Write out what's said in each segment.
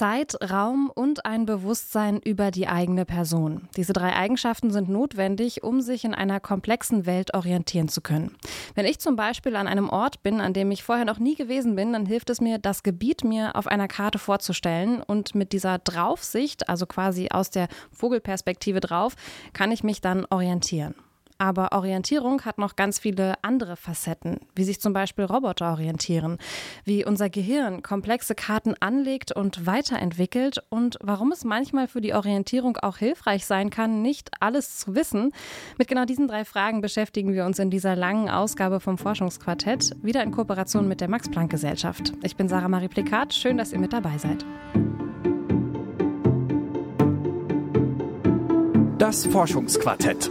Zeit, Raum und ein Bewusstsein über die eigene Person. Diese drei Eigenschaften sind notwendig, um sich in einer komplexen Welt orientieren zu können. Wenn ich zum Beispiel an einem Ort bin, an dem ich vorher noch nie gewesen bin, dann hilft es mir, das Gebiet mir auf einer Karte vorzustellen und mit dieser Draufsicht, also quasi aus der Vogelperspektive drauf, kann ich mich dann orientieren. Aber Orientierung hat noch ganz viele andere Facetten, wie sich zum Beispiel Roboter orientieren, wie unser Gehirn komplexe Karten anlegt und weiterentwickelt und warum es manchmal für die Orientierung auch hilfreich sein kann, nicht alles zu wissen. Mit genau diesen drei Fragen beschäftigen wir uns in dieser langen Ausgabe vom Forschungsquartett, wieder in Kooperation mit der Max-Planck-Gesellschaft. Ich bin Sarah Marie Plikat, schön, dass ihr mit dabei seid. Das Forschungsquartett.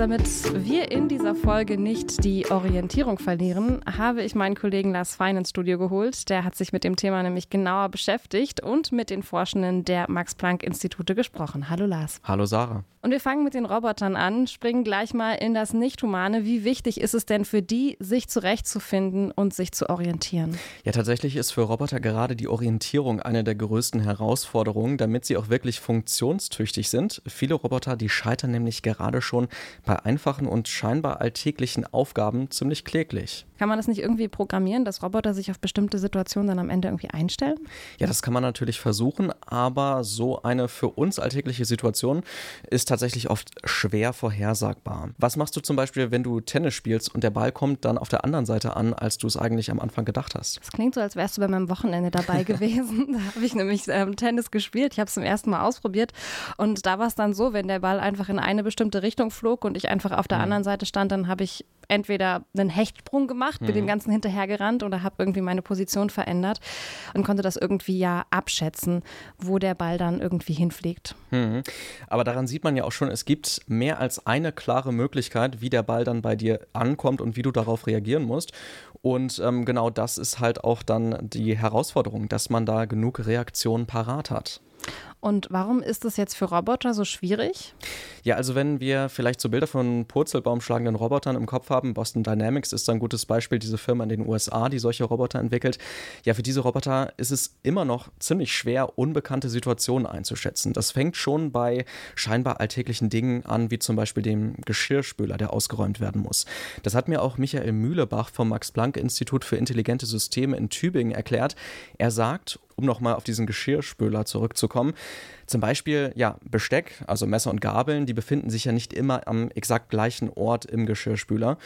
Damit wir in dieser Folge nicht die Orientierung verlieren, habe ich meinen Kollegen Lars Fein ins Studio geholt. Der hat sich mit dem Thema nämlich genauer beschäftigt und mit den Forschenden der Max-Planck-Institute gesprochen. Hallo Lars. Hallo Sarah. Und wir fangen mit den Robotern an, springen gleich mal in das Nicht-Humane. Wie wichtig ist es denn für die, sich zurechtzufinden und sich zu orientieren? Ja, tatsächlich ist für Roboter gerade die Orientierung eine der größten Herausforderungen, damit sie auch wirklich funktionstüchtig sind. Viele Roboter, die scheitern nämlich gerade schon bei einfachen und scheinbar alltäglichen Aufgaben ziemlich kläglich. Kann man das nicht irgendwie programmieren, dass Roboter sich auf bestimmte Situationen dann am Ende irgendwie einstellen? Ja, das kann man natürlich versuchen, aber so eine für uns alltägliche Situation ist tatsächlich oft schwer vorhersagbar. Was machst du zum Beispiel, wenn du Tennis spielst und der Ball kommt dann auf der anderen Seite an, als du es eigentlich am Anfang gedacht hast? Das klingt so, als wärst du bei meinem Wochenende dabei gewesen. da habe ich nämlich ähm, Tennis gespielt. Ich habe es zum ersten Mal ausprobiert und da war es dann so, wenn der Ball einfach in eine bestimmte Richtung flog und ich einfach auf der mhm. anderen Seite stand, dann habe ich entweder einen Hechtsprung gemacht, mhm. bin dem Ganzen hinterhergerannt oder habe irgendwie meine Position verändert und konnte das irgendwie ja abschätzen, wo der Ball dann irgendwie hinfliegt. Mhm. Aber daran sieht man ja auch schon, es gibt mehr als eine klare Möglichkeit, wie der Ball dann bei dir ankommt und wie du darauf reagieren musst. Und ähm, genau das ist halt auch dann die Herausforderung, dass man da genug Reaktionen parat hat. Und warum ist es jetzt für Roboter so schwierig? Ja, also wenn wir vielleicht so Bilder von purzelbaumschlagenden Robotern im Kopf haben, Boston Dynamics ist ein gutes Beispiel, diese Firma in den USA, die solche Roboter entwickelt. Ja, für diese Roboter ist es immer noch ziemlich schwer, unbekannte Situationen einzuschätzen. Das fängt schon bei scheinbar alltäglichen Dingen an, wie zum Beispiel dem Geschirrspüler, der ausgeräumt werden muss. Das hat mir auch Michael Mühlebach vom Max-Planck-Institut für intelligente Systeme in Tübingen erklärt. Er sagt, um nochmal auf diesen Geschirrspüler zurückzukommen, zum Beispiel, ja, Besteck, also Messer und Gabeln, die befinden sich ja nicht immer am exakt gleichen Ort im Geschirrspüler.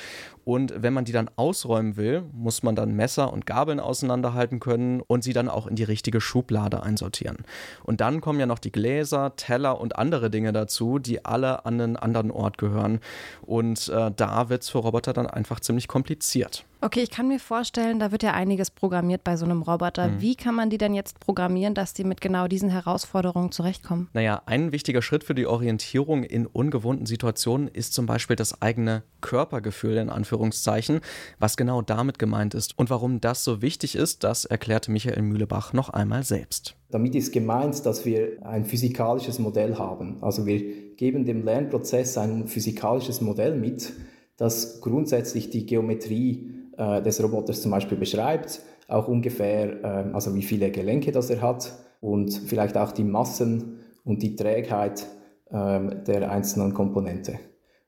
Und wenn man die dann ausräumen will, muss man dann Messer und Gabeln auseinanderhalten können und sie dann auch in die richtige Schublade einsortieren. Und dann kommen ja noch die Gläser, Teller und andere Dinge dazu, die alle an einen anderen Ort gehören. Und äh, da wird es für Roboter dann einfach ziemlich kompliziert. Okay, ich kann mir vorstellen, da wird ja einiges programmiert bei so einem Roboter. Mhm. Wie kann man die denn jetzt programmieren, dass die mit genau diesen Herausforderungen zurechtkommen? Naja, ein wichtiger Schritt für die Orientierung in ungewohnten Situationen ist zum Beispiel das eigene Körpergefühl in Anführungszeichen. Was genau damit gemeint ist und warum das so wichtig ist, das erklärte Michael Mühlebach noch einmal selbst. Damit ist gemeint, dass wir ein physikalisches Modell haben. Also wir geben dem Lernprozess ein physikalisches Modell mit, das grundsätzlich die Geometrie äh, des Roboters zum Beispiel beschreibt, auch ungefähr, äh, also wie viele Gelenke das er hat und vielleicht auch die Massen und die Trägheit äh, der einzelnen Komponente.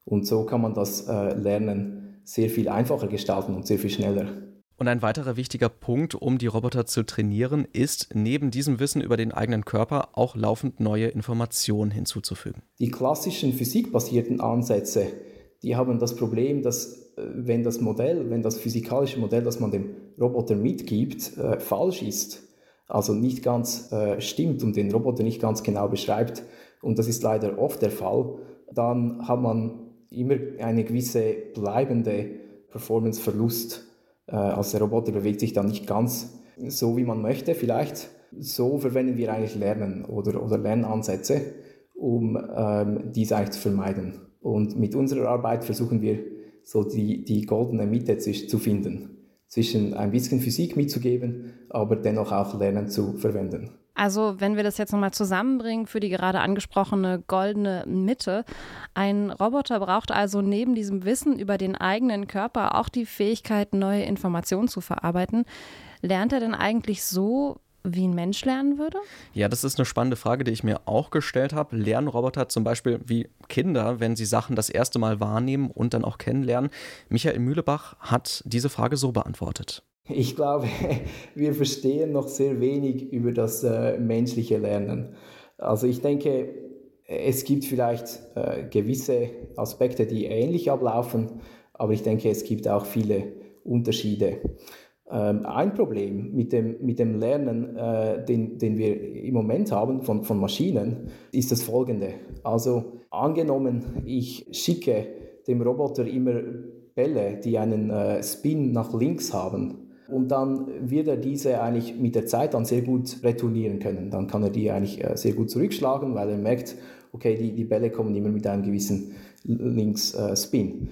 Und so kann man das äh, Lernen sehr viel einfacher gestalten und sehr viel schneller. Und ein weiterer wichtiger Punkt, um die Roboter zu trainieren, ist, neben diesem Wissen über den eigenen Körper auch laufend neue Informationen hinzuzufügen. Die klassischen physikbasierten Ansätze, die haben das Problem, dass wenn das Modell, wenn das physikalische Modell, das man dem Roboter mitgibt, äh, falsch ist, also nicht ganz äh, stimmt und den Roboter nicht ganz genau beschreibt, und das ist leider oft der Fall, dann hat man immer eine gewisse bleibende Performance-Verlust. Äh, also der Roboter bewegt sich dann nicht ganz so, wie man möchte. Vielleicht so verwenden wir eigentlich Lernen oder, oder Lernansätze, um ähm, dies eigentlich zu vermeiden. Und mit unserer Arbeit versuchen wir so die, die goldene Mitte zu finden. Zwischen ein bisschen Physik mitzugeben, aber dennoch auch Lernen zu verwenden. Also wenn wir das jetzt nochmal zusammenbringen für die gerade angesprochene goldene Mitte, ein Roboter braucht also neben diesem Wissen über den eigenen Körper auch die Fähigkeit, neue Informationen zu verarbeiten. Lernt er denn eigentlich so, wie ein Mensch lernen würde? Ja, das ist eine spannende Frage, die ich mir auch gestellt habe. Lernen Roboter zum Beispiel wie Kinder, wenn sie Sachen das erste Mal wahrnehmen und dann auch kennenlernen? Michael Mühlebach hat diese Frage so beantwortet. Ich glaube, wir verstehen noch sehr wenig über das äh, menschliche Lernen. Also ich denke, es gibt vielleicht äh, gewisse Aspekte, die ähnlich ablaufen, aber ich denke, es gibt auch viele Unterschiede. Ähm, ein Problem mit dem, mit dem Lernen, äh, den, den wir im Moment haben von, von Maschinen, ist das folgende. Also angenommen, ich schicke dem Roboter immer Bälle, die einen äh, Spin nach links haben, und dann wird er diese eigentlich mit der Zeit dann sehr gut retournieren können. Dann kann er die eigentlich äh, sehr gut zurückschlagen, weil er merkt, okay, die, die Bälle kommen immer mit einem gewissen Links-Spin. Äh,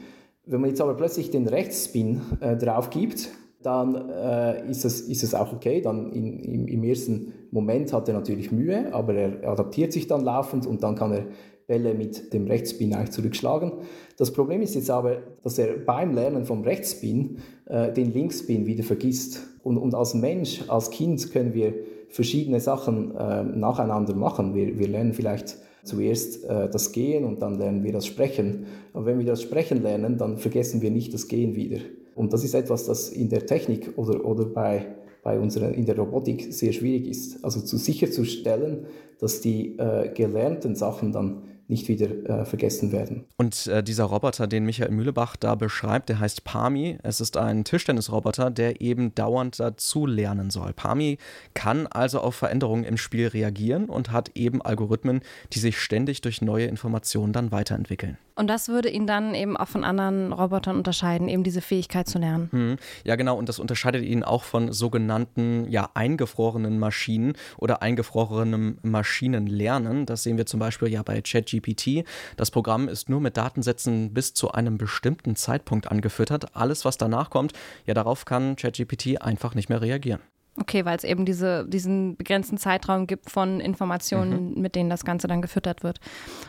Wenn man jetzt aber plötzlich den Rechtsspin äh, drauf gibt, dann äh, ist, es, ist es auch okay. Dann in, im, im, ersten Moment hat er natürlich Mühe, aber er adaptiert sich dann laufend und dann kann er Bälle mit dem Rechtsspin eigentlich zurückschlagen. Das Problem ist jetzt aber, dass er beim Lernen vom Rechtsspin äh, den Linksspin wieder vergisst. Und, und als Mensch, als Kind können wir verschiedene Sachen äh, nacheinander machen. Wir, wir lernen vielleicht zuerst äh, das Gehen und dann lernen wir das Sprechen. Aber wenn wir das Sprechen lernen, dann vergessen wir nicht das Gehen wieder. Und das ist etwas, das in der Technik oder, oder bei, bei unserer, in der Robotik sehr schwierig ist. Also zu sicherzustellen, dass die äh, gelernten Sachen dann nicht wieder äh, vergessen werden. Und äh, dieser Roboter, den Michael Mühlebach da beschreibt, der heißt Pami. Es ist ein Tischtennisroboter, der eben dauernd dazu lernen soll. Pami kann also auf Veränderungen im Spiel reagieren und hat eben Algorithmen, die sich ständig durch neue Informationen dann weiterentwickeln. Und das würde ihn dann eben auch von anderen Robotern unterscheiden, eben diese Fähigkeit zu lernen. Hm. Ja, genau. Und das unterscheidet ihn auch von sogenannten, ja, eingefrorenen Maschinen oder eingefrorenem Maschinenlernen. Das sehen wir zum Beispiel ja bei ChatGPT. Das Programm ist nur mit Datensätzen bis zu einem bestimmten Zeitpunkt angefüttert. Alles, was danach kommt, ja, darauf kann ChatGPT einfach nicht mehr reagieren. Okay, weil es eben diese, diesen begrenzten Zeitraum gibt von Informationen, mhm. mit denen das Ganze dann gefüttert wird.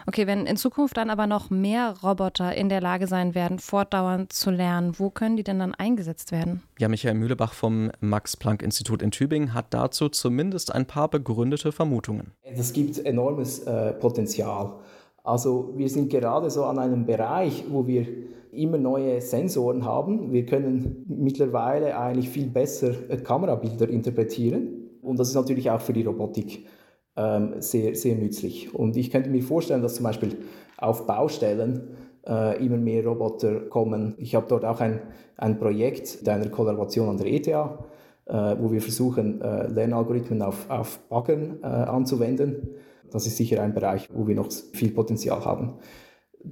Okay, wenn in Zukunft dann aber noch mehr Roboter in der Lage sein werden, fortdauernd zu lernen, wo können die denn dann eingesetzt werden? Ja, Michael Mühlebach vom Max-Planck-Institut in Tübingen hat dazu zumindest ein paar begründete Vermutungen. Es gibt enormes äh, Potenzial. Also wir sind gerade so an einem Bereich, wo wir immer neue Sensoren haben. Wir können mittlerweile eigentlich viel besser äh, Kamerabilder interpretieren. Und das ist natürlich auch für die Robotik ähm, sehr, sehr nützlich. Und ich könnte mir vorstellen, dass zum Beispiel auf Baustellen äh, immer mehr Roboter kommen. Ich habe dort auch ein, ein Projekt mit einer Kollaboration an der ETH, äh, wo wir versuchen, äh, Lernalgorithmen auf, auf Baggern äh, anzuwenden. Das ist sicher ein Bereich, wo wir noch viel Potenzial haben.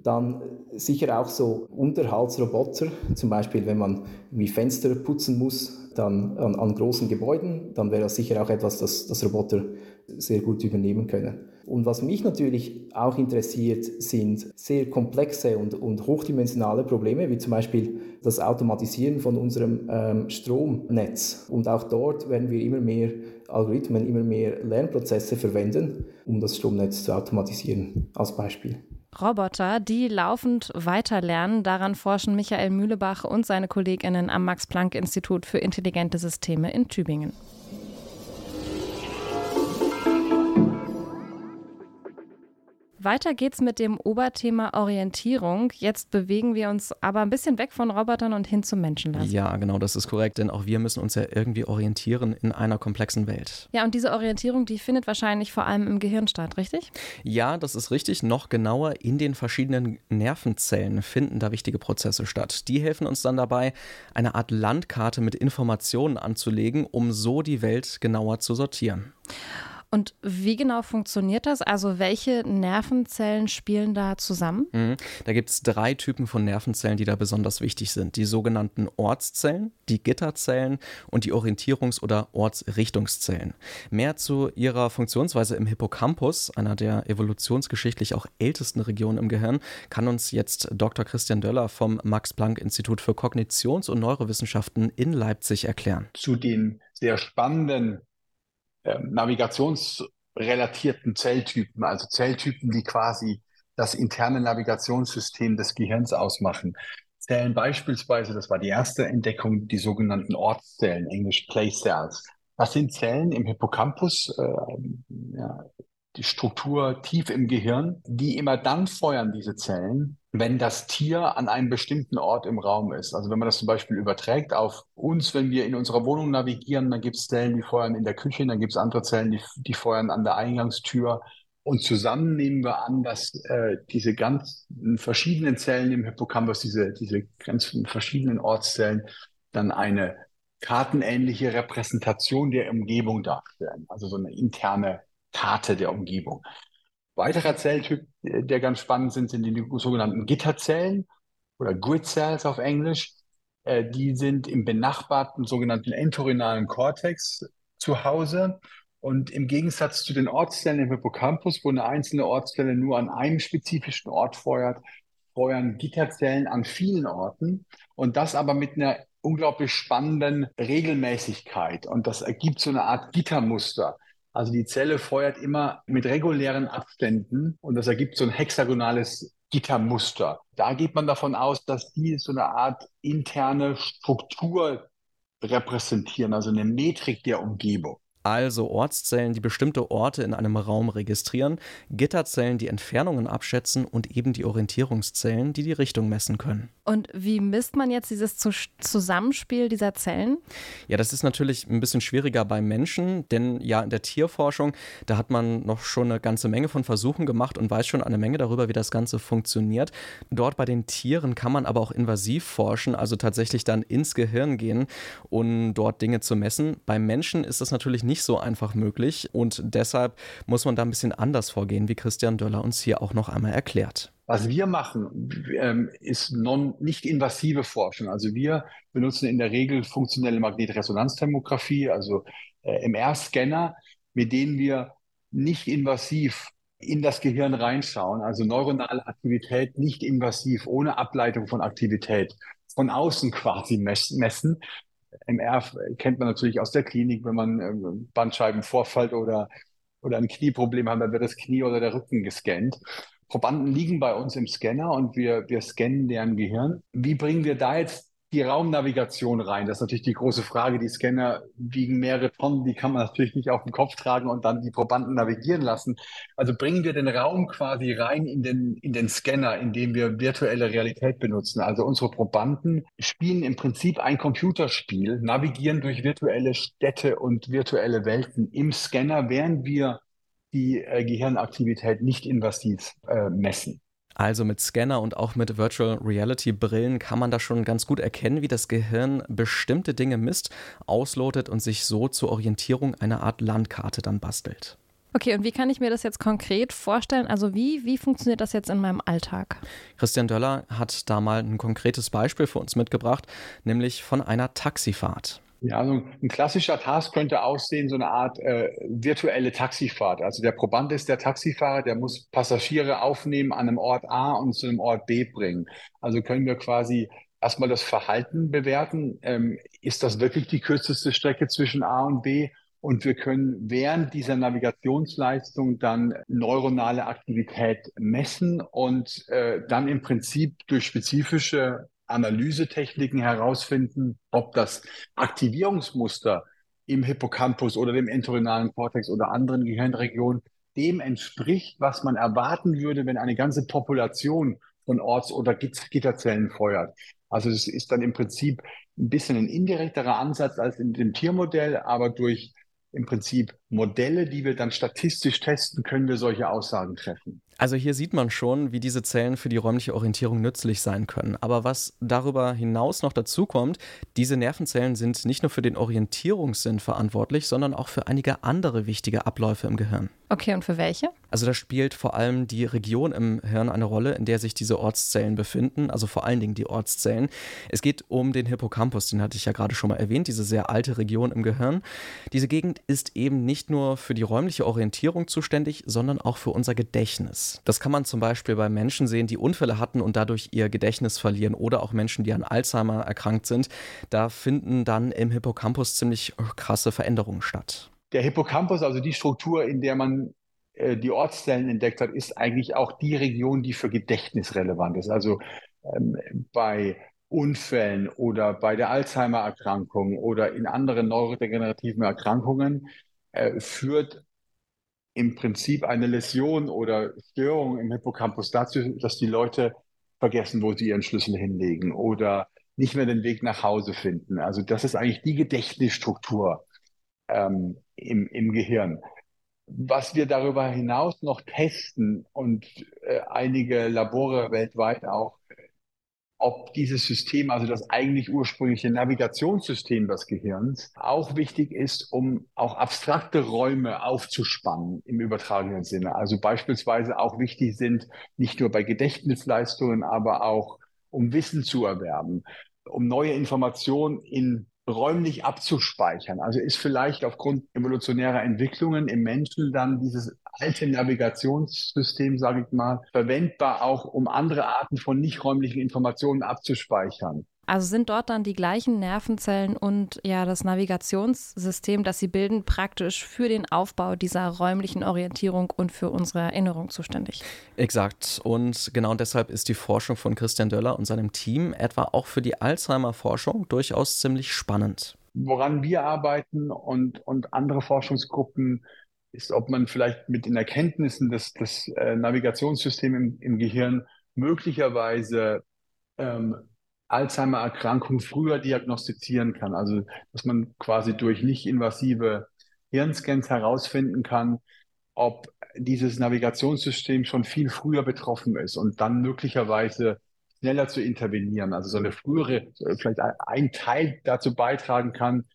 Dann sicher auch so Unterhaltsroboter, zum Beispiel wenn man wie Fenster putzen muss, dann an, an großen Gebäuden, dann wäre das sicher auch etwas, das, das Roboter sehr gut übernehmen können. Und was mich natürlich auch interessiert, sind sehr komplexe und, und hochdimensionale Probleme, wie zum Beispiel das Automatisieren von unserem ähm, Stromnetz. Und auch dort werden wir immer mehr Algorithmen, immer mehr Lernprozesse verwenden, um das Stromnetz zu automatisieren, als Beispiel. Roboter, die laufend weiterlernen. Daran forschen Michael Mühlebach und seine Kolleginnen am Max-Planck-Institut für intelligente Systeme in Tübingen. Weiter geht's mit dem Oberthema Orientierung. Jetzt bewegen wir uns aber ein bisschen weg von Robotern und hin zum Menschenlassen. Ja, genau, das ist korrekt, denn auch wir müssen uns ja irgendwie orientieren in einer komplexen Welt. Ja, und diese Orientierung, die findet wahrscheinlich vor allem im Gehirn statt, richtig? Ja, das ist richtig. Noch genauer in den verschiedenen Nervenzellen finden da wichtige Prozesse statt. Die helfen uns dann dabei, eine Art Landkarte mit Informationen anzulegen, um so die Welt genauer zu sortieren. Und wie genau funktioniert das? Also welche Nervenzellen spielen da zusammen? Mhm. Da gibt es drei Typen von Nervenzellen, die da besonders wichtig sind. Die sogenannten Ortszellen, die Gitterzellen und die Orientierungs- oder Ortsrichtungszellen. Mehr zu ihrer Funktionsweise im Hippocampus, einer der evolutionsgeschichtlich auch ältesten Regionen im Gehirn, kann uns jetzt Dr. Christian Döller vom Max-Planck-Institut für Kognitions- und Neurowissenschaften in Leipzig erklären. Zu den sehr spannenden äh, navigationsrelatierten Zelltypen, also Zelltypen, die quasi das interne Navigationssystem des Gehirns ausmachen, zählen beispielsweise, das war die erste Entdeckung, die sogenannten Ortszellen, englisch Place Cells. Das sind Zellen im Hippocampus, äh, ja, die Struktur tief im Gehirn, die immer dann feuern, diese Zellen, wenn das Tier an einem bestimmten Ort im Raum ist. Also wenn man das zum Beispiel überträgt auf uns, wenn wir in unserer Wohnung navigieren, dann gibt es Zellen, die feuern in der Küche, dann gibt es andere Zellen, die, die feuern an der Eingangstür. Und zusammen nehmen wir an, dass äh, diese ganzen verschiedenen Zellen im Hippocampus, diese, diese ganzen verschiedenen Ortszellen, dann eine kartenähnliche Repräsentation der Umgebung darstellen. Also so eine interne Karte der Umgebung. Weiterer Zelltyp, äh, der ganz spannend sind, sind die sogenannten Gitterzellen oder Grid Cells auf Englisch. Äh, die sind im benachbarten sogenannten entorhinalen Kortex zu Hause. Und im Gegensatz zu den Ortszellen im Hippocampus, wo eine einzelne Ortszelle nur an einem spezifischen Ort feuert, feuern Gitterzellen an vielen Orten. Und das aber mit einer unglaublich spannenden Regelmäßigkeit. Und das ergibt so eine Art Gittermuster. Also die Zelle feuert immer mit regulären Abständen und das ergibt so ein hexagonales Gittermuster. Da geht man davon aus, dass die so eine Art interne Struktur repräsentieren, also eine Metrik der Umgebung also Ortszellen, die bestimmte Orte in einem Raum registrieren, Gitterzellen, die Entfernungen abschätzen und eben die Orientierungszellen, die die Richtung messen können. Und wie misst man jetzt dieses Zusammenspiel dieser Zellen? Ja, das ist natürlich ein bisschen schwieriger bei Menschen, denn ja, in der Tierforschung, da hat man noch schon eine ganze Menge von Versuchen gemacht und weiß schon eine Menge darüber, wie das Ganze funktioniert. Dort bei den Tieren kann man aber auch invasiv forschen, also tatsächlich dann ins Gehirn gehen, um dort Dinge zu messen. Beim Menschen ist das natürlich nicht nicht so einfach möglich und deshalb muss man da ein bisschen anders vorgehen, wie Christian Döller uns hier auch noch einmal erklärt. Was wir machen, ähm, ist non, nicht invasive Forschung. Also wir benutzen in der Regel funktionelle Magnetresonanztomographie, also äh, MR-Scanner, mit denen wir nicht invasiv in das Gehirn reinschauen, also neuronale Aktivität nicht invasiv, ohne Ableitung von Aktivität von außen quasi messen, MR kennt man natürlich aus der Klinik, wenn man ähm, Bandscheibenvorfall oder, oder ein Knieproblem hat, dann wird das Knie oder der Rücken gescannt. Probanden liegen bei uns im Scanner und wir, wir scannen deren Gehirn. Wie bringen wir da jetzt die Raumnavigation rein? Das ist natürlich die große Frage. Die Scanner wiegen mehrere Tonnen, die kann man natürlich nicht auf den Kopf tragen und dann die Probanden navigieren lassen. Also bringen wir den Raum quasi rein in den, in den Scanner, indem wir virtuelle Realität benutzen. Also unsere Probanden spielen im Prinzip ein Computerspiel, navigieren durch virtuelle Städte und virtuelle Welten im Scanner, während wir die äh, Gehirnaktivität nicht invasiv äh, messen. Also mit Scanner und auch mit Virtual Reality Brillen kann man da schon ganz gut erkennen, wie das Gehirn bestimmte Dinge misst, auslotet und sich so zur Orientierung eine Art Landkarte dann bastelt. Okay, und wie kann ich mir das jetzt konkret vorstellen? Also wie, wie funktioniert das jetzt in meinem Alltag? Christian Döller hat da mal ein konkretes Beispiel für uns mitgebracht, nämlich von einer Taxifahrt. Ja, also ein klassischer Task könnte aussehen, so eine Art äh, virtuelle Taxifahrt. Also der Proband ist der Taxifahrer, der muss Passagiere aufnehmen an einem Ort A und zu einem Ort B bringen. Also können wir quasi erstmal das Verhalten bewerten. Ähm, ist das wirklich die kürzeste Strecke zwischen A und B? Und wir können während dieser Navigationsleistung dann neuronale Aktivität messen und äh, dann im Prinzip durch spezifische Analysetechniken herausfinden, ob das Aktivierungsmuster im Hippocampus oder dem entorhinalen Kortex oder anderen Gehirnregionen dem entspricht, was man erwarten würde, wenn eine ganze Population von Orts- oder Gitterzellen feuert. Also es ist dann im Prinzip ein bisschen ein indirekterer Ansatz als in dem Tiermodell, aber durch im Prinzip Modelle, die wir dann statistisch testen, können wir solche Aussagen treffen. Also hier sieht man schon, wie diese Zellen für die räumliche Orientierung nützlich sein können. Aber was darüber hinaus noch dazu kommt, diese Nervenzellen sind nicht nur für den Orientierungssinn verantwortlich, sondern auch für einige andere wichtige Abläufe im Gehirn. Okay, und für welche? Also da spielt vor allem die Region im Hirn eine Rolle, in der sich diese Ortszellen befinden, also vor allen Dingen die Ortszellen. Es geht um den Hippocampus, den hatte ich ja gerade schon mal erwähnt, diese sehr alte Region im Gehirn. Diese Gegend ist eben nicht nur für die räumliche Orientierung zuständig, sondern auch für unser Gedächtnis. Das kann man zum Beispiel bei Menschen sehen, die Unfälle hatten und dadurch ihr Gedächtnis verlieren oder auch Menschen, die an Alzheimer erkrankt sind. Da finden dann im Hippocampus ziemlich krasse Veränderungen statt. der Hippocampus, also die Struktur, in der man äh, die Ortszellen entdeckt hat, ist eigentlich auch die Region, die für Gedächtnis relevant ist. Also ähm, bei Unfällen oder bei der Alzheimer-Erkrankung oder in anderen neurodegenerativen Erkrankungen äh, führt im Prinzip eine Läsion oder Störung im Hippocampus dazu, dass die Leute vergessen, wo sie ihren Schlüssel hinlegen oder nicht mehr den Weg nach Hause finden. Also das ist eigentlich die Gedächtnisstruktur ähm, im, im Gehirn. Was wir darüber hinaus noch testen und äh, einige Labore weltweit auch ob dieses System, also das eigentlich ursprüngliche Navigationssystem des Gehirns, auch wichtig ist, um auch abstrakte Räume aufzuspannen im übertragenen Sinne. Also beispielsweise auch wichtig sind, nicht nur bei Gedächtnisleistungen, aber auch um Wissen zu erwerben, um neue Informationen in räumlich abzuspeichern. Also ist vielleicht aufgrund evolutionärer Entwicklungen im Menschen dann dieses alte Navigationssystem, sage ich mal, verwendbar auch, um andere Arten von nicht räumlichen Informationen abzuspeichern. Also sind dort dann die gleichen Nervenzellen und ja das Navigationssystem, das sie bilden, praktisch für den Aufbau dieser räumlichen Orientierung und für unsere Erinnerung zuständig. Exakt. Und genau deshalb ist die Forschung von Christian Döller und seinem Team etwa auch für die Alzheimer-Forschung durchaus ziemlich spannend. Woran wir arbeiten und, und andere Forschungsgruppen ist, ob man vielleicht mit den Erkenntnissen des, des äh, Navigationssystems im, im Gehirn möglicherweise ähm, Alzheimer-Erkrankung früher diagnostizieren kann. Also, dass man quasi durch nicht invasive Hirnscans herausfinden kann, ob dieses Navigationssystem schon viel früher betroffen ist und dann möglicherweise schneller zu intervenieren. Also so eine frühere, vielleicht ein Teil dazu beitragen kann,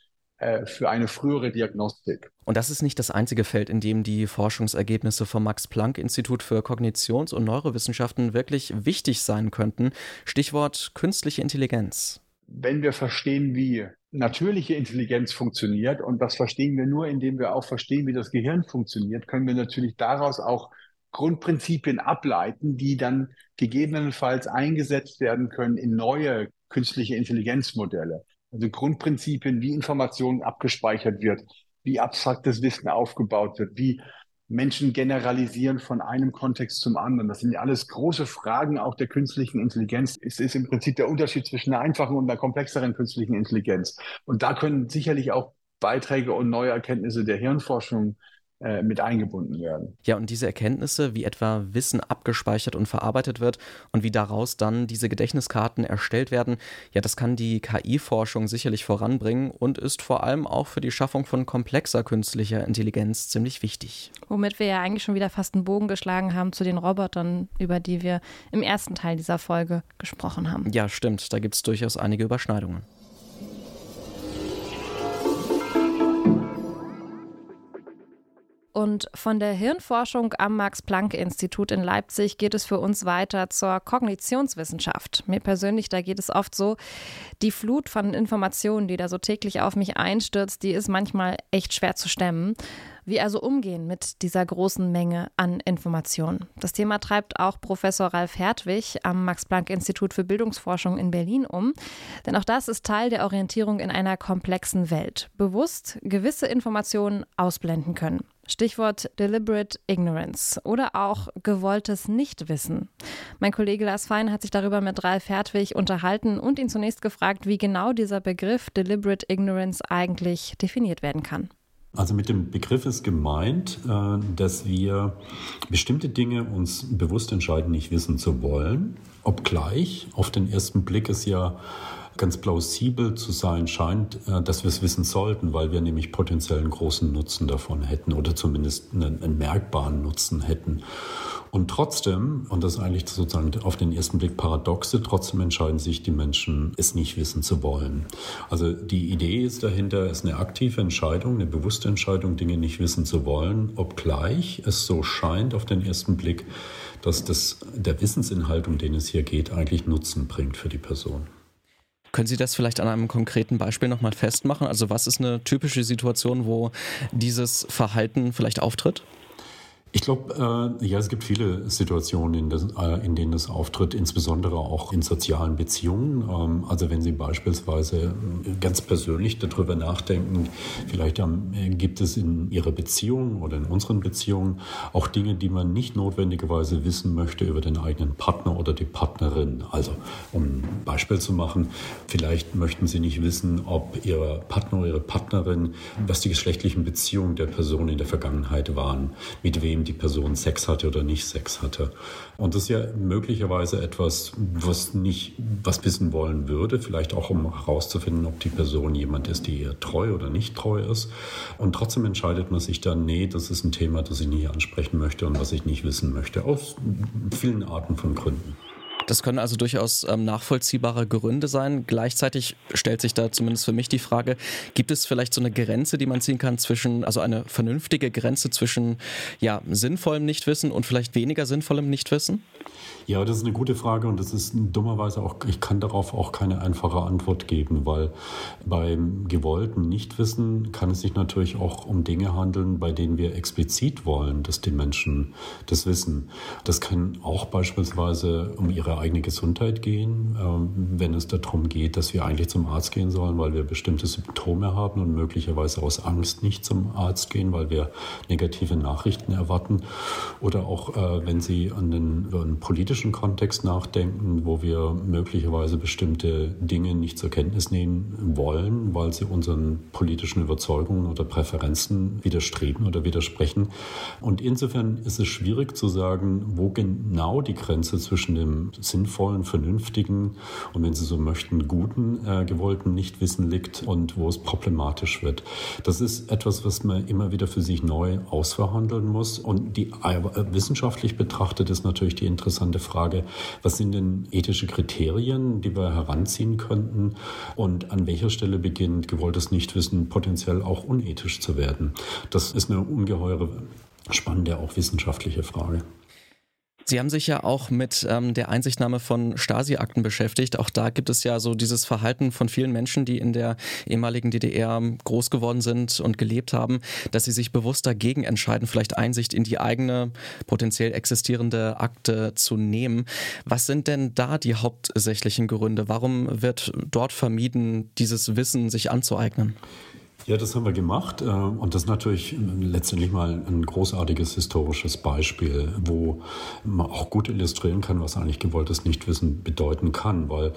für eine frühere Diagnostik. Und das ist nicht das einzige Feld, in dem die Forschungsergebnisse vom Max-Planck-Institut für Kognitions- und Neurowissenschaften wirklich wichtig sein könnten. Stichwort künstliche Intelligenz. Wenn wir verstehen, wie natürliche Intelligenz funktioniert, und das verstehen wir nur, indem wir auch verstehen, wie das Gehirn funktioniert, können wir natürlich daraus auch Grundprinzipien ableiten, die dann gegebenenfalls eingesetzt werden können in neue künstliche Intelligenzmodelle. Also Grundprinzipien, wie Information abgespeichert wird, wie abstraktes Wissen aufgebaut wird, wie Menschen generalisieren von einem Kontext zum anderen. Das sind ja alles große Fragen auch der künstlichen Intelligenz. Es ist im Prinzip der Unterschied zwischen einer einfachen und einer komplexeren künstlichen Intelligenz. Und da können sicherlich auch Beiträge und neue Erkenntnisse der Hirnforschung äh, mit eingebunden werden. Ja, und diese Erkenntnisse, wie etwa Wissen abgespeichert und verarbeitet wird und wie daraus dann diese Gedächtniskarten erstellt werden, ja, das kann die KI-Forschung sicherlich voranbringen und ist vor allem auch für die Schaffung von komplexer künstlicher Intelligenz ziemlich wichtig. Womit wir ja eigentlich schon wieder fast einen Bogen geschlagen haben zu den Robotern, über die wir im ersten Teil dieser Folge gesprochen haben. Ja, stimmt, da gibt es durchaus einige Überschneidungen. Und von der Hirnforschung am Max-Planck-Institut in Leipzig geht es für uns weiter zur Kognitionswissenschaft. Mir persönlich, da geht es oft so, die Flut von Informationen, die da so täglich auf mich einstürzt, die ist manchmal echt schwer zu stemmen. Wie also umgehen mit dieser großen Menge an Informationen? Das Thema treibt auch Professor Ralf Hertwig am Max-Planck-Institut für Bildungsforschung in Berlin um. Denn auch das ist Teil der Orientierung in einer komplexen Welt. Bewusst gewisse Informationen ausblenden können. Stichwort Deliberate Ignorance oder auch gewolltes Nichtwissen. Mein Kollege Lars Fein hat sich darüber mit Ralf Hertwig unterhalten und ihn zunächst gefragt, wie genau dieser Begriff Deliberate Ignorance eigentlich definiert werden kann. Also mit dem Begriff ist gemeint, äh, dass wir bestimmte Dinge uns bewusst entscheiden, nicht wissen zu wollen, obgleich auf den ersten Blick es ja ganz plausibel zu sein scheint, äh, dass wir es wissen sollten, weil wir nämlich potenziell einen großen Nutzen davon hätten oder zumindest einen, einen merkbaren Nutzen hätten. Und trotzdem, und das ist eigentlich sozusagen auf den ersten Blick paradoxe, trotzdem entscheiden sich die Menschen, es nicht wissen zu wollen. Also die Idee ist dahinter, ist eine aktive Entscheidung, eine bewusste Entscheidung, Dinge nicht wissen zu wollen, obgleich es so scheint auf den ersten Blick, dass das, der Wissensinhalt, um den es hier geht, eigentlich Nutzen bringt für die Person. Können Sie das vielleicht an einem konkreten Beispiel nochmal festmachen? Also was ist eine typische Situation, wo dieses Verhalten vielleicht auftritt? Ich glaube, äh, ja, es gibt viele Situationen, in, das, äh, in, denen das auftritt, insbesondere auch in sozialen Beziehungen. Ähm, also wenn Sie beispielsweise ganz persönlich darüber nachdenken, vielleicht ähm, gibt es in Ihrer Beziehung oder in unseren Beziehungen auch Dinge, die man nicht notwendigerweise wissen möchte über den eigenen Partner oder die Partnerin. Also um ein Beispiel zu machen, vielleicht möchten Sie nicht wissen, ob Ihr Partner oder Ihre Partnerin, was die geschlechtlichen Beziehungen der Person in der Vergangenheit waren, mit wem die Person Sex hatte oder nicht Sex hatte. Und das ist ja möglicherweise etwas, was nicht was wissen wollen würde, vielleicht auch um herauszufinden, ob die Person jemand ist, die ihr treu oder nicht treu ist. Und trotzdem entscheidet man sich dann, nee, das ist ein Thema, das ich nicht ansprechen möchte und was ich nicht wissen möchte, aus vielen Arten von Gründen. Das können also durchaus ähm, nachvollziehbare Gründe sein. Gleichzeitig stellt sich da zumindest für mich die Frage, gibt es vielleicht so eine Grenze, die man ziehen kann zwischen, also eine vernünftige Grenze zwischen ja, sinnvollem Nichtwissen und vielleicht weniger sinnvollem Nichtwissen? Ja, das ist eine gute Frage und das ist dummerweise auch, ich kann darauf auch keine einfache Antwort geben, weil beim gewollten Nichtwissen kann es sich natürlich auch um Dinge handeln, bei denen wir explizit wollen, dass die Menschen das wissen. Das kann auch beispielsweise um ihre eigene Gesundheit gehen, ähm, wenn es darum geht, dass wir eigentlich zum Arzt gehen sollen, weil wir bestimmte Symptome haben und möglicherweise aus Angst nicht zum Arzt gehen, weil wir negative Nachrichten erwarten. Oder auch, äh, wenn Sie an den, an politischen Kontext nachdenken, wo wir möglicherweise bestimmte Dinge nicht zur Kenntnis nehmen wollen, weil sie unseren politischen Überzeugungen oder Präferenzen widerstreben oder widersprechen. Und insofern ist es schwierig zu sagen, wo genau die Grenze zwischen dem sinnvollen, vernünftigen und wenn Sie so möchten, guten, äh, gewollten Nichtwissen liegt und wo es problematisch wird. Das ist etwas, was man immer wieder für sich neu ausverhandeln muss. Und die äh, wissenschaftlich betrachtet ist natürlich die interessante Frage, was sind denn ethische Kriterien, die wir heranziehen könnten und an welcher Stelle beginnt gewolltes Nichtwissen potenziell auch unethisch zu werden? Das ist eine ungeheure spannende, auch wissenschaftliche Frage. Sie haben sich ja auch mit ähm, der Einsichtnahme von Stasi-Akten beschäftigt. Auch da gibt es ja so dieses Verhalten von vielen Menschen, die in der ehemaligen DDR groß geworden sind und gelebt haben, dass sie sich bewusst dagegen entscheiden, vielleicht Einsicht in die eigene potenziell existierende Akte zu nehmen. Was sind denn da die hauptsächlichen Gründe? Warum wird dort vermieden, dieses Wissen sich anzueignen? Ja, das haben wir gemacht. Äh, und das ist natürlich letztendlich mal ein großartiges historisches Beispiel, wo man auch gut illustrieren kann, was eigentlich gewolltes Nichtwissen bedeuten kann. Weil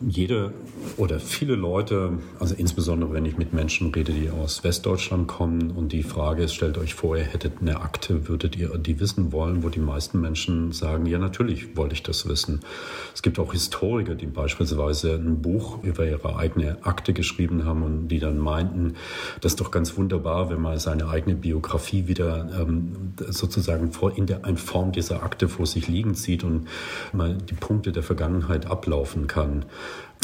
jede oder viele Leute, also insbesondere wenn ich mit Menschen rede, die aus Westdeutschland kommen und die Frage ist, stellt euch vor, ihr hättet eine Akte, würdet ihr die wissen wollen, wo die meisten Menschen sagen, ja, natürlich wollte ich das wissen. Es gibt auch Historiker, die beispielsweise ein Buch über ihre eigene Akte geschrieben haben und die dann meinten, das ist doch ganz wunderbar, wenn man seine eigene Biografie wieder ähm, sozusagen vor, in, der, in Form dieser Akte vor sich liegen sieht und mal die Punkte der Vergangenheit ablaufen kann.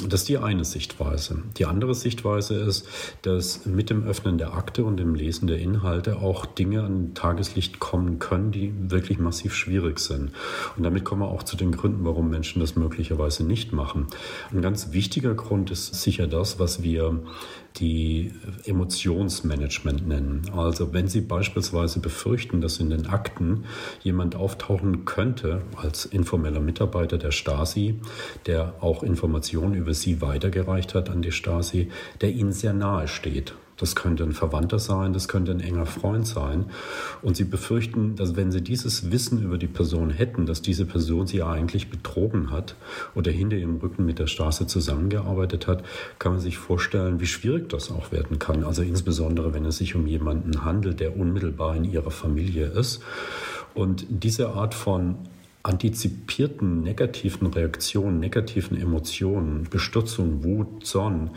Das ist die eine Sichtweise. Die andere Sichtweise ist, dass mit dem Öffnen der Akte und dem Lesen der Inhalte auch Dinge an Tageslicht kommen können, die wirklich massiv schwierig sind. Und damit kommen wir auch zu den Gründen, warum Menschen das möglicherweise nicht machen. Ein ganz wichtiger Grund ist sicher das, was wir die Emotionsmanagement nennen. Also wenn Sie beispielsweise befürchten, dass in den Akten jemand auftauchen könnte als informeller Mitarbeiter der Stasi, der auch Informationen über Sie weitergereicht hat an die Stasi, der Ihnen sehr nahe steht. Das könnte ein Verwandter sein, das könnte ein enger Freund sein. Und sie befürchten, dass wenn sie dieses Wissen über die Person hätten, dass diese Person sie eigentlich betrogen hat oder hinter ihrem Rücken mit der Straße zusammengearbeitet hat, kann man sich vorstellen, wie schwierig das auch werden kann. Also insbesondere, wenn es sich um jemanden handelt, der unmittelbar in ihrer Familie ist. Und diese Art von antizipierten negativen Reaktionen, negativen Emotionen, Bestürzung, Wut, Zorn,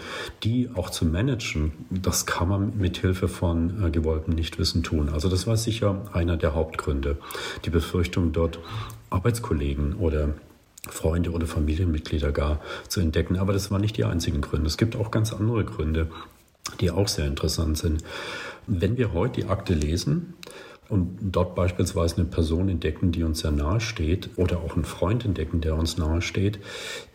die auch zu managen, das kann man mit Hilfe von äh, gewolltem Nichtwissen tun. Also das war sicher einer der Hauptgründe. Die Befürchtung dort Arbeitskollegen oder Freunde oder Familienmitglieder gar zu entdecken. Aber das waren nicht die einzigen Gründe. Es gibt auch ganz andere Gründe, die auch sehr interessant sind. Wenn wir heute die Akte lesen, und dort beispielsweise eine Person entdecken, die uns sehr nahe steht oder auch einen Freund entdecken, der uns nahe steht,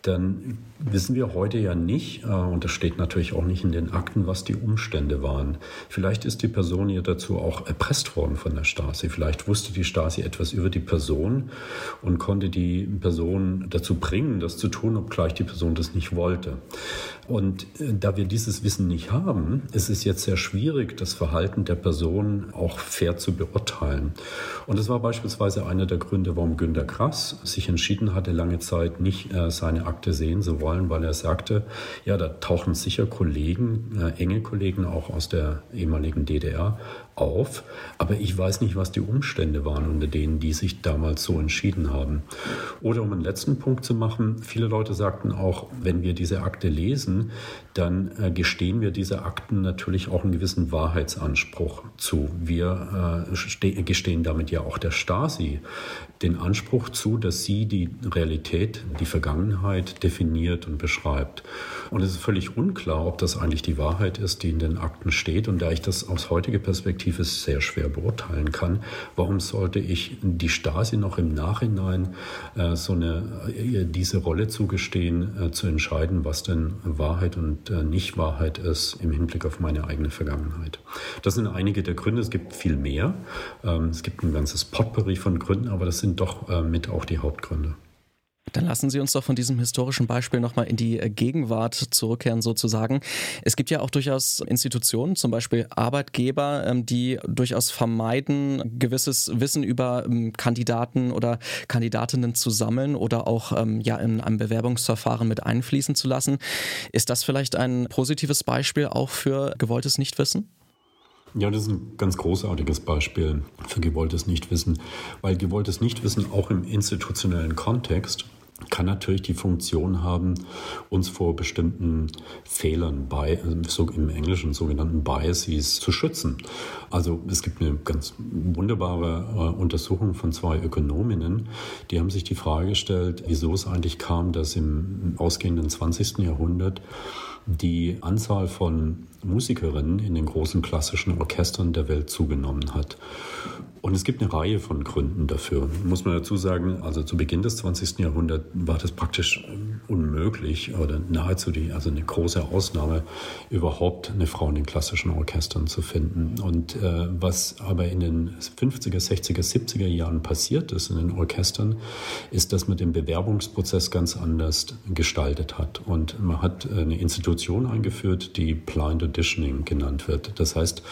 dann wissen wir heute ja nicht, äh, und das steht natürlich auch nicht in den Akten, was die Umstände waren. Vielleicht ist die Person ja dazu auch erpresst worden von der Stasi. Vielleicht wusste die Stasi etwas über die Person und konnte die Person dazu bringen, das zu tun, obgleich die Person das nicht wollte. Und äh, da wir dieses Wissen nicht haben, ist es jetzt sehr schwierig, das Verhalten der Person auch fair zu beurteilen. Und das war beispielsweise einer der Gründe, warum Günter Grass sich entschieden hatte, lange Zeit nicht äh, seine Akte sehen zu wollen, weil er sagte, ja, da tauchen sicher Kollegen, äh, enge Kollegen auch aus der ehemaligen DDR auf, aber ich weiß nicht, was die Umstände waren, unter denen die sich damals so entschieden haben. Oder um einen letzten Punkt zu machen, viele Leute sagten auch, wenn wir diese Akte lesen, dann äh, gestehen wir diese Akten natürlich auch einen gewissen Wahrheitsanspruch zu. Wir äh, gestehen damit ja auch der Stasi den Anspruch zu, dass sie die Realität, die Vergangenheit definiert und beschreibt. Und es ist völlig unklar, ob das eigentlich die Wahrheit ist, die in den Akten steht. Und da ich das aus heutiger Perspektive sehr schwer beurteilen kann, warum sollte ich die Stasi noch im Nachhinein äh, so eine, äh, diese Rolle zugestehen, äh, zu entscheiden, was denn Wahrheit und äh, Nicht-Wahrheit ist im Hinblick auf meine eigene Vergangenheit. Das sind einige der Gründe. Es gibt viel mehr. Ähm, es gibt ein ganzes Potpourri von Gründen, aber das sind sind doch äh, mit auch die Hauptgründe. Dann lassen Sie uns doch von diesem historischen Beispiel nochmal in die äh, Gegenwart zurückkehren, sozusagen. Es gibt ja auch durchaus Institutionen, zum Beispiel Arbeitgeber, ähm, die durchaus vermeiden, gewisses Wissen über ähm, Kandidaten oder Kandidatinnen zu sammeln oder auch ähm, ja in einem Bewerbungsverfahren mit einfließen zu lassen. Ist das vielleicht ein positives Beispiel auch für gewolltes Nichtwissen? Ja, das ist ein ganz großartiges Beispiel für gewolltes Nichtwissen, weil gewolltes Nichtwissen auch im institutionellen Kontext kann natürlich die Funktion haben, uns vor bestimmten Fehlern bei, so im Englischen sogenannten Biases zu schützen. Also es gibt eine ganz wunderbare äh, Untersuchung von zwei Ökonominnen, die haben sich die Frage gestellt, wieso es eigentlich kam, dass im ausgehenden 20. Jahrhundert die Anzahl von Musikerinnen in den großen klassischen Orchestern der Welt zugenommen hat. Und es gibt eine Reihe von Gründen dafür. Muss man dazu sagen, also zu Beginn des 20. Jahrhunderts war das praktisch unmöglich oder nahezu die, also eine große Ausnahme, überhaupt eine Frau in den klassischen Orchestern zu finden. Und äh, was aber in den 50er, 60er, 70er Jahren passiert ist in den Orchestern, ist, dass man den Bewerbungsprozess ganz anders gestaltet hat. Und man hat eine Institution eingeführt, die Blind Auditioning genannt wird. Das heißt,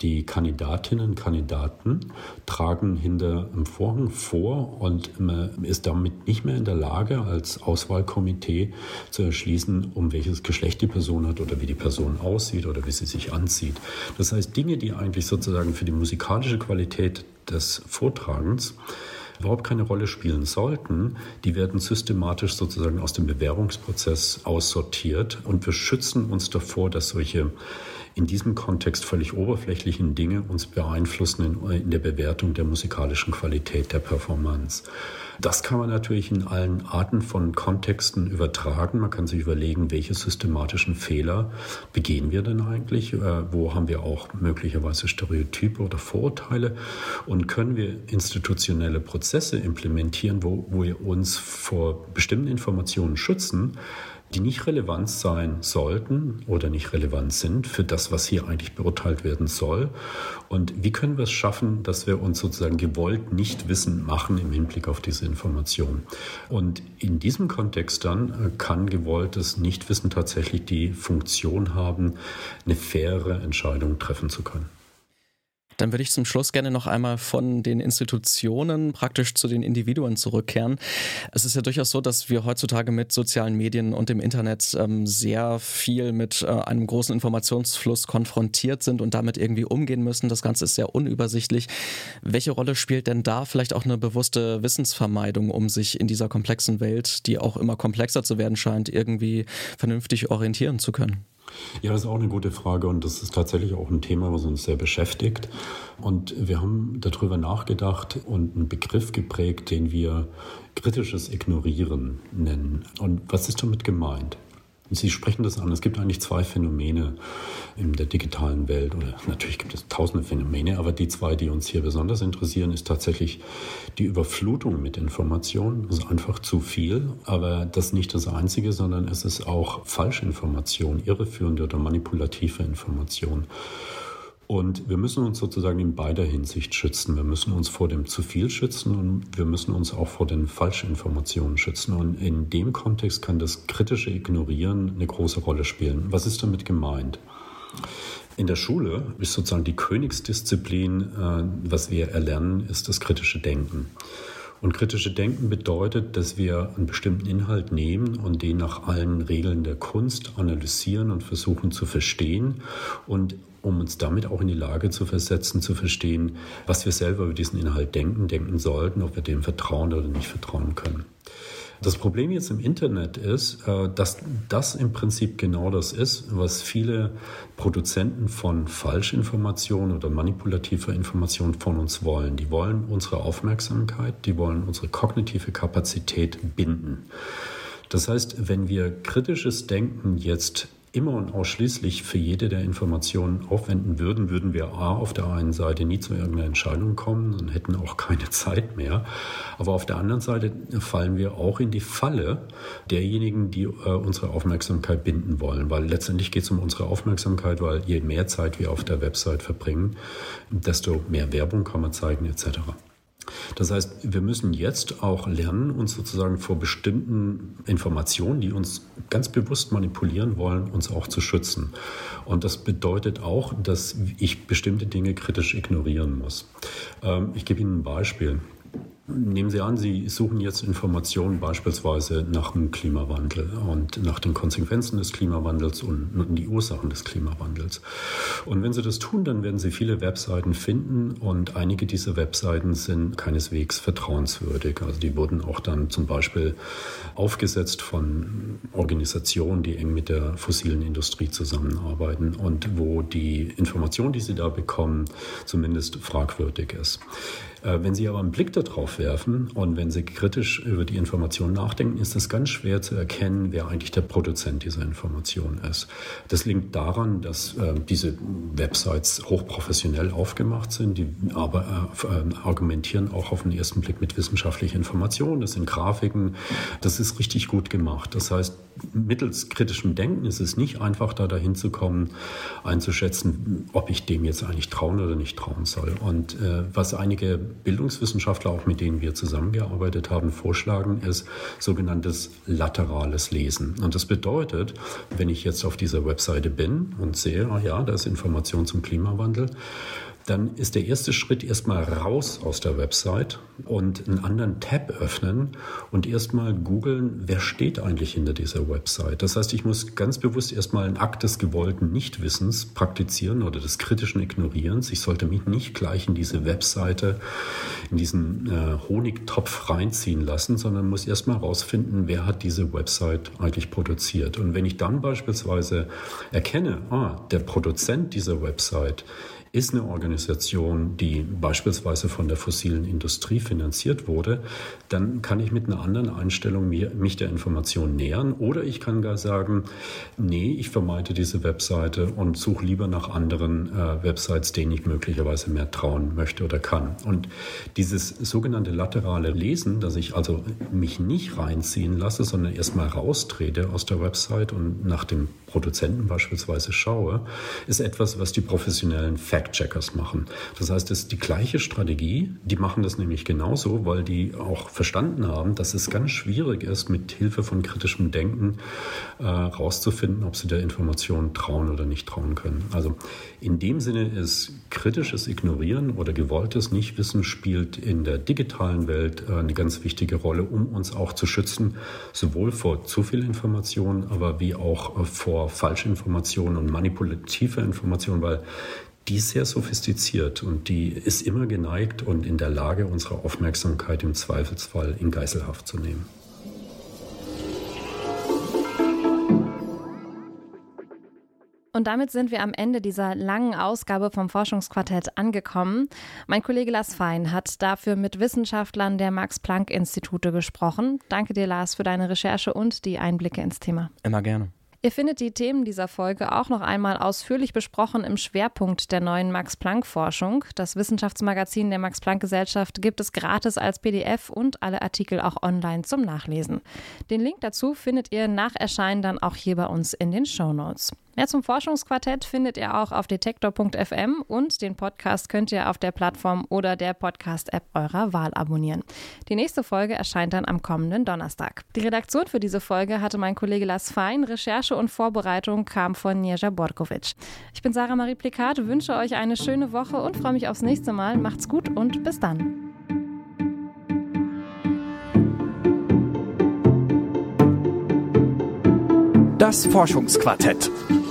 die Kandidatinnen und Kandidaten tragen hinter einem Vorhang vor und man ist damit nicht mehr in der Lage, als Auswahlkomitee zu erschließen, um welches Geschlecht die Person hat oder wie die Person aussieht oder wie sie sich anzieht. Das heißt, Dinge, die eigentlich sozusagen für die musikalische Qualität des Vortragens überhaupt keine Rolle spielen sollten, die werden systematisch sozusagen aus dem Bewerbungsprozess aussortiert. Und wir schützen uns davor, dass solche in diesem Kontext völlig oberflächlichen Dinge uns beeinflussen in, in, der Bewertung der musikalischen Qualität der Performance. Das kann man natürlich in allen Arten von Kontexten übertragen. Man kann sich überlegen, welche systematischen Fehler begehen wir denn eigentlich? Äh, wo haben wir auch möglicherweise Stereotype oder Vorurteile? Und können wir institutionelle Prozesse implementieren, wo, wo wir uns vor bestimmten Informationen schützen? Die nicht relevant sein sollten oder nicht relevant sind für das, was hier eigentlich beurteilt werden soll. Und wie können wir es schaffen, dass wir uns sozusagen gewollt nicht wissend machen im Hinblick auf diese Information? Und in diesem Kontext dann äh, kann gewolltes Nichtwissen tatsächlich die Funktion haben, eine faire Entscheidung treffen zu können. Dann würde ich zum Schluss gerne noch einmal von den Institutionen praktisch zu den Individuen zurückkehren. Es ist ja durchaus so, dass wir heutzutage mit sozialen Medien und dem Internet ähm, sehr viel mit äh, einem großen Informationsfluss konfrontiert sind und damit irgendwie umgehen müssen. Das Ganze ist sehr unübersichtlich. Welche Rolle spielt denn da vielleicht auch eine bewusste Wissensvermeidung, um sich in dieser komplexen Welt, die auch immer komplexer zu werden scheint, irgendwie vernünftig orientieren zu können? Ja, das ist auch eine gute Frage und das ist tatsächlich auch ein Thema, was uns sehr beschäftigt. Und wir haben darüber nachgedacht und einen Begriff geprägt, den wir kritisches Ignorieren nennen. Und was ist damit gemeint? Sie sprechen das an. Es gibt eigentlich zwei Phänomene in der digitalen Welt. Oder natürlich gibt es tausende Phänomene, aber die zwei, die uns hier besonders interessieren, ist tatsächlich die Überflutung mit Informationen. Es ist einfach zu viel, aber das ist nicht das Einzige, sondern es ist auch Falschinformation, irreführende oder manipulative Information. Und wir müssen uns sozusagen in beider Hinsicht schützen. Wir müssen uns vor dem zu viel schützen und wir müssen uns auch vor den Falschinformationen schützen. Und in dem Kontext kann das kritische Ignorieren eine große Rolle spielen. Was ist damit gemeint? In der Schule ist sozusagen die Königsdisziplin, äh, was wir erlernen, ist das kritische Denken. Und kritische Denken bedeutet, dass wir einen bestimmten Inhalt nehmen und den nach allen Regeln der Kunst analysieren und versuchen zu verstehen und um uns damit auch in die Lage zu versetzen, zu verstehen, was wir selber über diesen Inhalt denken, denken sollten, ob wir dem vertrauen oder nicht vertrauen können. Das Problem jetzt im Internet ist, äh, dass das im Prinzip genau das ist, was viele Produzenten von Falschinformationen oder manipulativer Information von uns wollen. Die wollen unsere Aufmerksamkeit, die wollen unsere kognitive Kapazität binden. Das heißt, wenn wir kritisches Denken jetzt immer und ausschließlich für jede der Informationen aufwenden würden, würden wir A auf der einen Seite nie zu irgendeiner Entscheidung kommen und hätten auch keine Zeit mehr. Aber auf der anderen Seite fallen wir auch in die Falle derjenigen, die äh, unsere Aufmerksamkeit binden wollen. Weil letztendlich geht es um unsere Aufmerksamkeit, weil je mehr Zeit wir auf der Website verbringen, desto mehr Werbung kann man zeigen etc. Das heißt, wir müssen jetzt auch lernen, uns sozusagen vor bestimmten Informationen, die uns ganz bewusst manipulieren wollen, uns auch zu schützen. Und das bedeutet auch, dass ich bestimmte Dinge kritisch ignorieren muss. Ähm, ich gebe Ihnen ein Beispiel. Nehmen Sie an, Sie suchen jetzt Informationen beispielsweise nach dem Klimawandel und nach den Konsequenzen des Klimawandels und die Ursachen des Klimawandels. Und wenn Sie das tun, dann werden Sie viele Webseiten finden und einige dieser Webseiten sind keineswegs vertrauenswürdig. Also die wurden auch dann zum Beispiel aufgesetzt von Organisationen, die eng mit der fossilen Industrie zusammenarbeiten und wo die Information, die Sie da bekommen, zumindest fragwürdig ist. Äh, wenn Sie aber einen Blick darauf werfen und wenn Sie kritisch über die Information nachdenken, ist es ganz schwer zu erkennen, wer eigentlich der Produzent dieser Information ist. Das liegt daran, dass äh, diese Websites hochprofessionell aufgemacht sind, die aber äh, argumentieren auch auf den ersten Blick mit wissenschaftlicher Information. Das sind Grafiken, das ist richtig gut gemacht. Das heißt, mittels kritischem Denken ist es nicht einfach, da dahin zu kommen, einzuschätzen, ob ich dem jetzt eigentlich trauen oder nicht trauen soll. Und was einige Bildungswissenschaftler, auch mit denen wir zusammengearbeitet haben, vorschlagen, ist sogenanntes laterales Lesen. Und das bedeutet, wenn ich jetzt auf dieser Webseite bin und sehe, ah ja, da ist Information zum Klimawandel, dann ist der erste Schritt erstmal raus aus der Website und einen anderen Tab öffnen und erstmal googeln, wer steht eigentlich hinter dieser Website. Das heißt, ich muss ganz bewusst erstmal einen Akt des gewollten Nichtwissens praktizieren oder des kritischen Ignorierens. Ich sollte mich nicht gleich in diese Webseite, in diesen äh, Honigtopf reinziehen lassen, sondern muss erstmal rausfinden, wer hat diese Website eigentlich produziert. Und wenn ich dann beispielsweise erkenne, ah, der Produzent dieser Website ist eine Organisation, die beispielsweise von der fossilen Industrie finanziert wurde, dann kann ich mit einer anderen Einstellung mich der Information nähern. Oder ich kann gar sagen, nee, ich vermeide diese Webseite und suche lieber nach anderen äh, Websites, denen ich möglicherweise mehr trauen möchte oder kann. Und dieses sogenannte laterale Lesen, dass ich also mich nicht reinziehen lasse, sondern erstmal raustrete aus der Website und nach dem Produzenten beispielsweise schaue, ist etwas, was die professionellen Fact-Checkers machen. Das heißt, es ist die gleiche Strategie, die machen das nämlich genauso, weil die auch verstanden haben, dass es ganz schwierig ist, mit Hilfe von kritischem Denken äh, ob sie der Information trauen oder nicht trauen können. Also in dem Sinne ist kritisches Ignorieren oder gewolltes Nichtwissen spielt in der digitalen Welt äh, eine ganz wichtige Rolle, um uns auch zu schützen, sowohl vor zu viel Information, aber wie auch äh, vor Falschinformationen und manipulativer Information, weil die ist sehr sophistiziert und die ist immer geneigt und in der Lage, unsere Aufmerksamkeit im Zweifelsfall in Geiselhaft zu nehmen. Und damit sind wir am Ende dieser langen Ausgabe vom Forschungsquartett angekommen. Mein Kollege Lars Fein hat dafür mit Wissenschaftlern der Max-Planck-Institute gesprochen. Danke dir, Lars, für deine Recherche und die Einblicke ins Thema. Immer gerne. Ihr findet die Themen dieser Folge auch noch einmal ausführlich besprochen im Schwerpunkt der neuen Max-Planck-Forschung. Das Wissenschaftsmagazin der Max-Planck-Gesellschaft gibt es gratis als PDF und alle Artikel auch online zum Nachlesen. Den Link dazu findet ihr nach Erscheinen dann auch hier bei uns in den Show Notes. Mehr zum Forschungsquartett findet ihr auch auf detektor.fm und den Podcast könnt ihr auf der Plattform oder der Podcast-App eurer Wahl abonnieren. Die nächste Folge erscheint dann am kommenden Donnerstag. Die Redaktion für diese Folge hatte mein Kollege Lars Fein. Recherche und Vorbereitung kam von Njeja Borkovic. Ich bin Sarah Marie Plikat, wünsche euch eine schöne Woche und freue mich aufs nächste Mal. Macht's gut und bis dann. Das Forschungsquartett.